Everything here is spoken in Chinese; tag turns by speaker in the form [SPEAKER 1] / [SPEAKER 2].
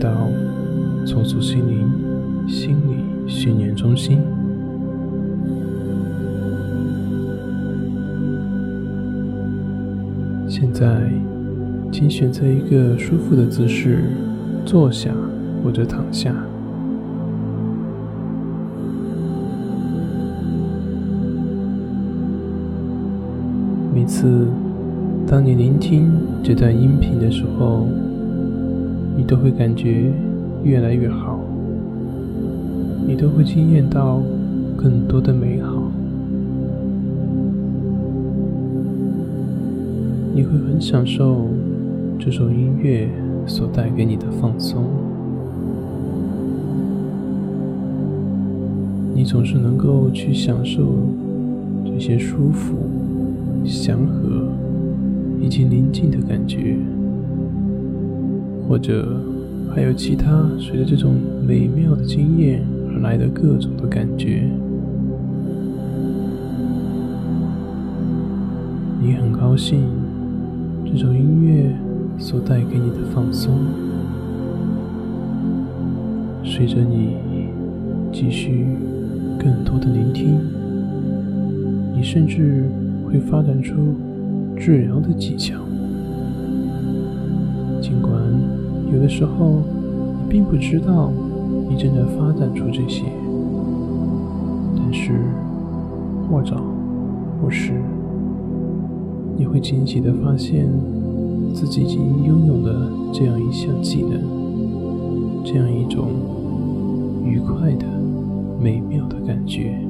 [SPEAKER 1] 到重塑心灵心理训练中心。现在，请选择一个舒服的姿势，坐下或者躺下。每次当你聆听这段音频的时候，你都会感觉越来越好，你都会惊艳到更多的美好，你会很享受这首音乐所带给你的放松，你总是能够去享受这些舒服、祥和以及宁静的感觉。或者还有其他随着这种美妙的经验而来的各种的感觉，你很高兴这种音乐所带给你的放松，随着你继续更多的聆听，你甚至会发展出治疗的技巧，有的时候，你并不知道你正在发展出这些，但是或早或迟，你会惊喜的发现自己已经拥有了这样一项技能，这样一种愉快的、美妙的感觉。